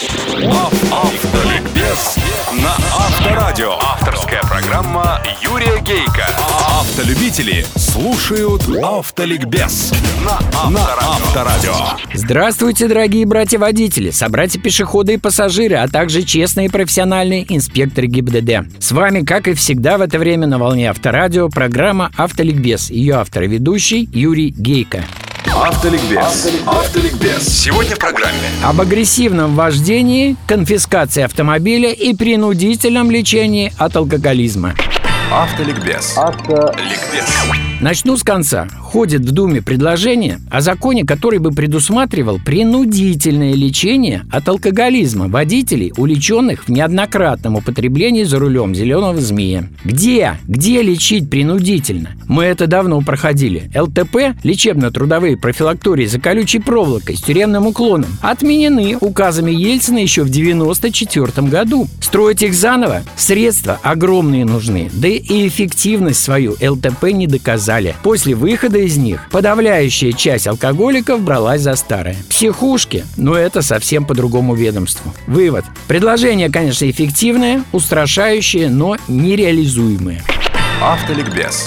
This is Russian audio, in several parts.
Автоликбез на Авторадио. Авторская программа Юрия Гейка. Автолюбители слушают Автоликбез на Авторадио. Здравствуйте, дорогие братья-водители, собратья-пешеходы и пассажиры, а также честные и профессиональные инспекторы ГИБДД. С вами, как и всегда в это время на волне Авторадио, программа «Автоликбез». Ее автор и ведущий Юрий Гейка. Автоликбез. Автоликбез. Сегодня в программе. Об агрессивном вождении, конфискации автомобиля и принудительном лечении от алкоголизма. Автоликбез. Ликбез. Начну с конца. Ходит в Думе предложение о законе, который бы предусматривал принудительное лечение от алкоголизма водителей, уличенных в неоднократном употреблении за рулем зеленого змея. Где? Где лечить принудительно? Мы это давно проходили. ЛТП, лечебно-трудовые профилактории за колючей проволокой с тюремным уклоном, отменены указами Ельцина еще в 94 году. Строить их заново? Средства огромные нужны, да и эффективность свою ЛТП не доказали. После выхода из них подавляющая часть алкоголиков бралась за старое. Психушки, но это совсем по другому ведомству. Вывод. Предложение, конечно, эффективное, устрашающее, но нереализуемое. Автоликбез.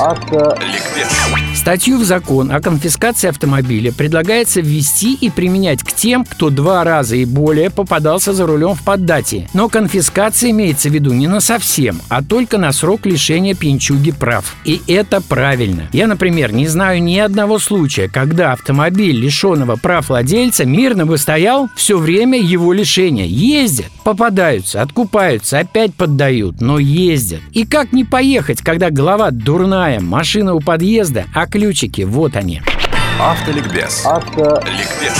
Ликбез. Статью в закон о конфискации автомобиля предлагается ввести и применять к тем, кто два раза и более попадался за рулем в поддатии. Но конфискация имеется в виду не на совсем, а только на срок лишения пьянчуги прав. И это правильно. Я, например, не знаю ни одного случая, когда автомобиль лишенного прав владельца мирно бы стоял все время его лишения. Ездят, попадаются, откупаются, опять поддают, но ездят. И как не поехать, когда голова дурная, машина у подъезда, а ключики вот они. Автоликбез. Ликбез.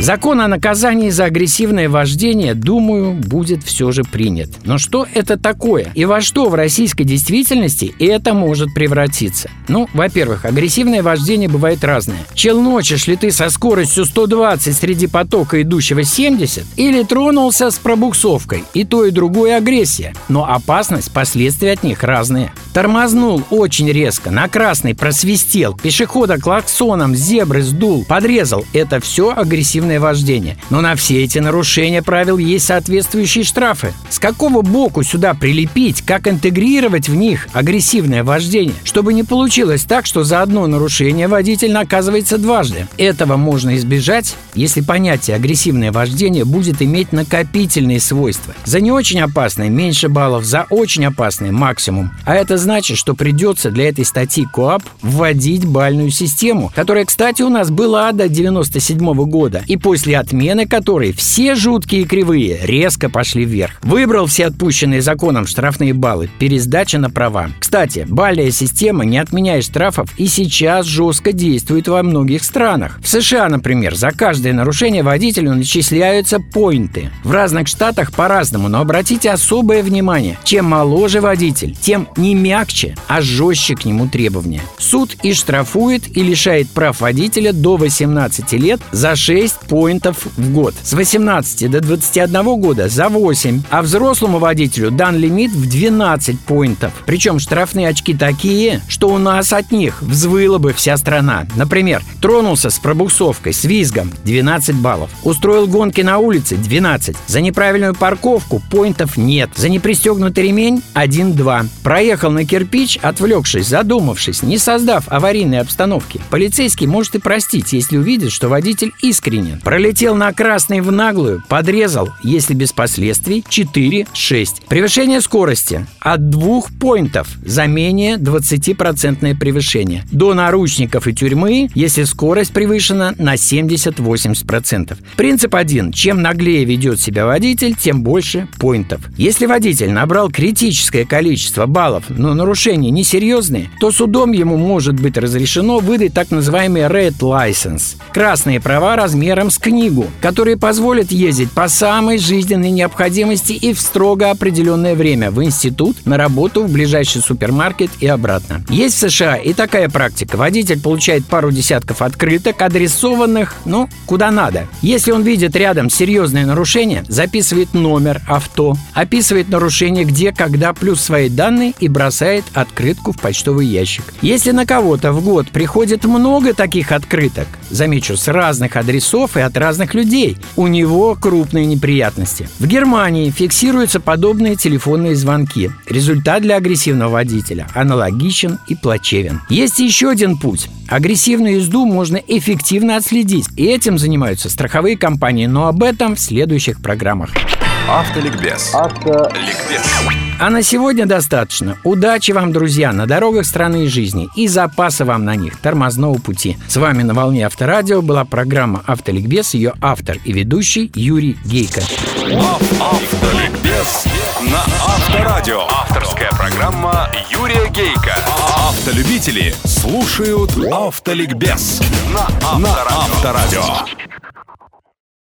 Закон о наказании за агрессивное вождение, думаю, будет все же принят. Но что это такое? И во что в российской действительности это может превратиться? Ну, во-первых, агрессивное вождение бывает разное. Челночишь ли ты со скоростью 120 среди потока идущего 70? Или тронулся с пробуксовкой? И то, и другое агрессия. Но опасность, последствия от них разные. Тормознул очень резко, на красный просвистел, пешехода клаксоном зебры сдул, подрезал. Это все агрессивное вождение. Но на все эти нарушения правил есть соответствующие штрафы. С какого боку сюда прилепить, как интегрировать в них агрессивное вождение, чтобы не получилось так, что за одно нарушение водитель наказывается дважды. Этого можно избежать, если понятие агрессивное вождение будет иметь накопительные свойства. За не очень опасное меньше баллов, за очень опасное максимум. А это значит, что придется для этой статьи КОАП вводить бальную систему, которая, кстати, у нас была до 97 года, и после отмены которой все жуткие кривые резко пошли вверх. Выбрал все отпущенные законом штрафные баллы, пересдача на права. Кстати, бальная система, не отменяя штрафов, и сейчас жестко действует во многих странах. В США, например, за каждое нарушение водителю начисляются поинты. В разных штатах по-разному, но обратите особое внимание. Чем моложе водитель, тем не мягче, а жестче к нему требования. Суд и штрафует, и лишает прав водителя до 18 лет за 6 поинтов в год. С 18 до 21 года за 8, а взрослому водителю дан лимит в 12 поинтов. Причем штрафные очки такие, что у нас от них взвыла бы вся страна. Например, тронулся с пробуксовкой, с визгом – 12 баллов. Устроил гонки на улице – 12. За неправильную парковку поинтов нет. За непристегнутый ремень – 1-2. Проехал на кирпич, отвлекшись, задумавшись, не создав аварийной обстановки. Полицейский может и простить, если увидит, что водитель искренен. Пролетел на красный в наглую, подрезал, если без последствий, 4-6. Превышение скорости от двух поинтов за менее 20% превышение. До наручников и тюрьмы, если скорость превышена на 70-80%. Принцип один. Чем наглее ведет себя водитель, тем больше поинтов. Если водитель набрал критическое количество баллов, но нарушения несерьезные, то судом ему может быть разрешено выдать так называемый Red License – красные права размером с книгу, которые позволят ездить по самой жизненной необходимости и в строго определенное время в институт, на работу, в ближайший супермаркет и обратно. Есть в США и такая практика. Водитель получает пару десятков открыток, адресованных, ну, куда надо. Если он видит рядом серьезное нарушение, записывает номер авто, описывает нарушение где, когда, плюс свои данные и бросает открытку в почтовый ящик. Если на кого-то в год приходит много таких открыток. Замечу, с разных адресов и от разных людей. У него крупные неприятности. В Германии фиксируются подобные телефонные звонки. Результат для агрессивного водителя аналогичен и плачевен. Есть еще один путь. Агрессивную езду можно эффективно отследить. И этим занимаются страховые компании. Но об этом в следующих программах. Автоликбез. Автоликбез. А на сегодня достаточно. Удачи вам, друзья, на дорогах страны и жизни и запаса вам на них тормозного пути. С вами на волне Авторадио была программа «Автоликбез», ее автор и ведущий Юрий Гейко. Автоликбез на Авторадио. Авторская программа Юрия Гейка. Автолюбители слушают Автоликбез на Авторадио.